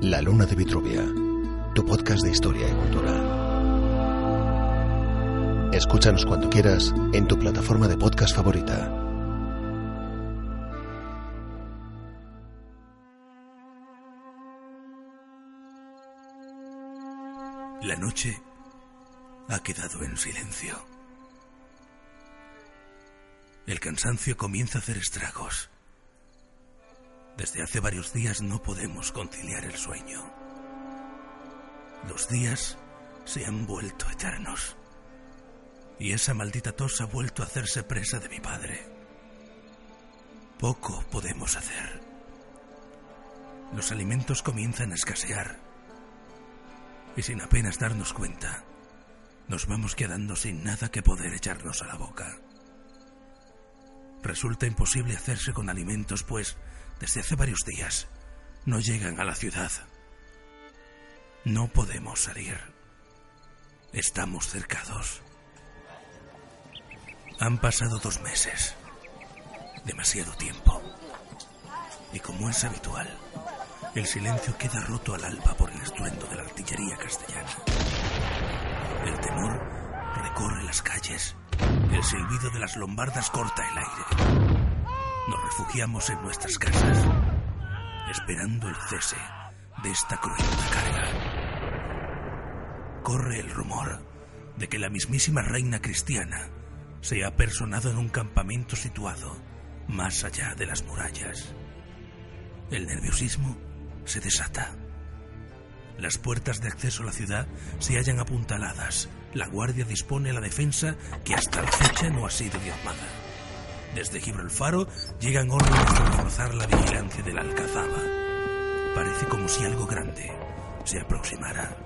La Luna de Vitruvia, tu podcast de historia y cultura. Escúchanos cuando quieras en tu plataforma de podcast favorita. La noche ha quedado en silencio. El cansancio comienza a hacer estragos. Desde hace varios días no podemos conciliar el sueño. Los días se han vuelto eternos. Y esa maldita tos ha vuelto a hacerse presa de mi padre. Poco podemos hacer. Los alimentos comienzan a escasear. Y sin apenas darnos cuenta, nos vamos quedando sin nada que poder echarnos a la boca. Resulta imposible hacerse con alimentos, pues desde hace varios días no llegan a la ciudad. No podemos salir. Estamos cercados. Han pasado dos meses. Demasiado tiempo. Y como es habitual, el silencio queda roto al alba por el estruendo de la artillería castellana. El temor recorre las calles. El silbido de las lombardas corta el aire. Nos refugiamos en nuestras casas, esperando el cese de esta cruenta carga. Corre el rumor de que la mismísima reina cristiana se ha personado en un campamento situado más allá de las murallas. El nerviosismo se desata. Las puertas de acceso a la ciudad se hallan apuntaladas. La guardia dispone la defensa que hasta la fecha no ha sido diezmada. Desde Gibralfaro llegan órdenes de reforzar la vigilancia de la alcazaba. Parece como si algo grande se aproximara.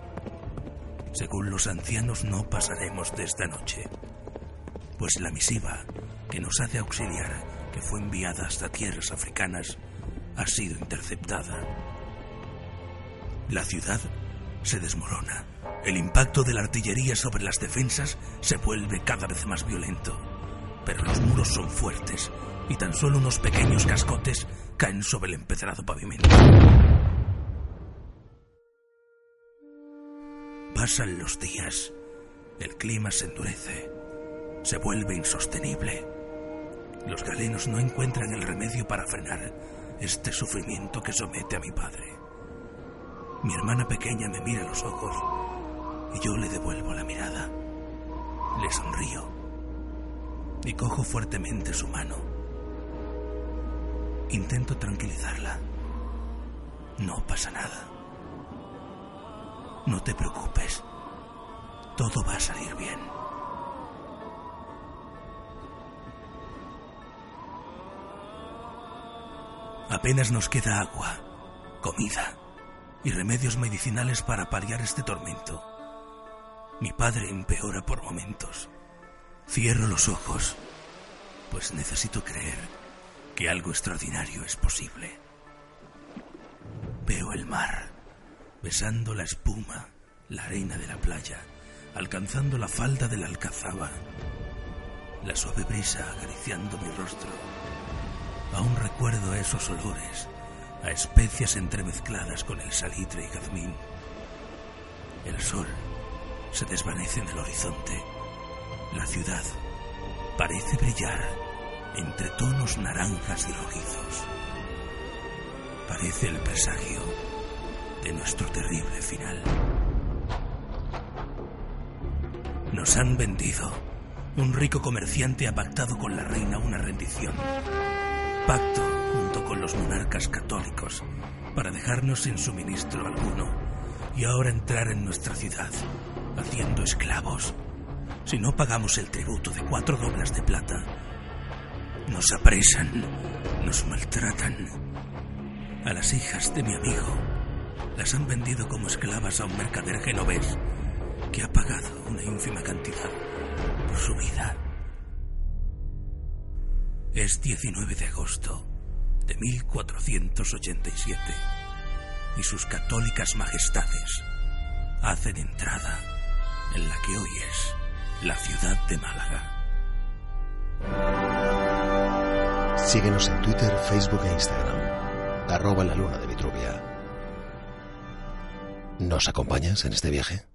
Según los ancianos no pasaremos de esta noche, pues la misiva que nos ha de auxiliar, que fue enviada hasta tierras africanas, ha sido interceptada. La ciudad se desmorona. El impacto de la artillería sobre las defensas se vuelve cada vez más violento. Pero los muros son fuertes y tan solo unos pequeños cascotes caen sobre el empedrado pavimento. Pasan los días. El clima se endurece. Se vuelve insostenible. Los galenos no encuentran el remedio para frenar este sufrimiento que somete a mi padre. Mi hermana pequeña me mira a los ojos y yo le devuelvo la mirada. Le sonrío y cojo fuertemente su mano. Intento tranquilizarla. No pasa nada. No te preocupes. Todo va a salir bien. Apenas nos queda agua, comida y remedios medicinales para paliar este tormento. Mi padre empeora por momentos. Cierro los ojos, pues necesito creer que algo extraordinario es posible. Veo el mar, besando la espuma, la arena de la playa, alcanzando la falda de la alcazaba, la suave brisa acariciando mi rostro. Aún recuerdo esos olores, a especias entremezcladas con el salitre y jazmín. El sol se desvanece en el horizonte. La ciudad parece brillar entre tonos naranjas y rojizos. Parece el presagio de nuestro terrible final. Nos han vendido. Un rico comerciante ha pactado con la reina una rendición. Pacto junto con los monarcas católicos para dejarnos sin suministro alguno y ahora entrar en nuestra ciudad haciendo esclavos. Si no pagamos el tributo de cuatro doblas de plata, nos apresan, nos maltratan. A las hijas de mi amigo las han vendido como esclavas a un mercader genovés que ha pagado una ínfima cantidad por su vida. Es 19 de agosto de 1487 y sus católicas majestades hacen entrada en la que hoy es la ciudad de Málaga. Síguenos en Twitter, Facebook e Instagram. Arroba la luna de Vitruvia. ¿Nos acompañas en este viaje?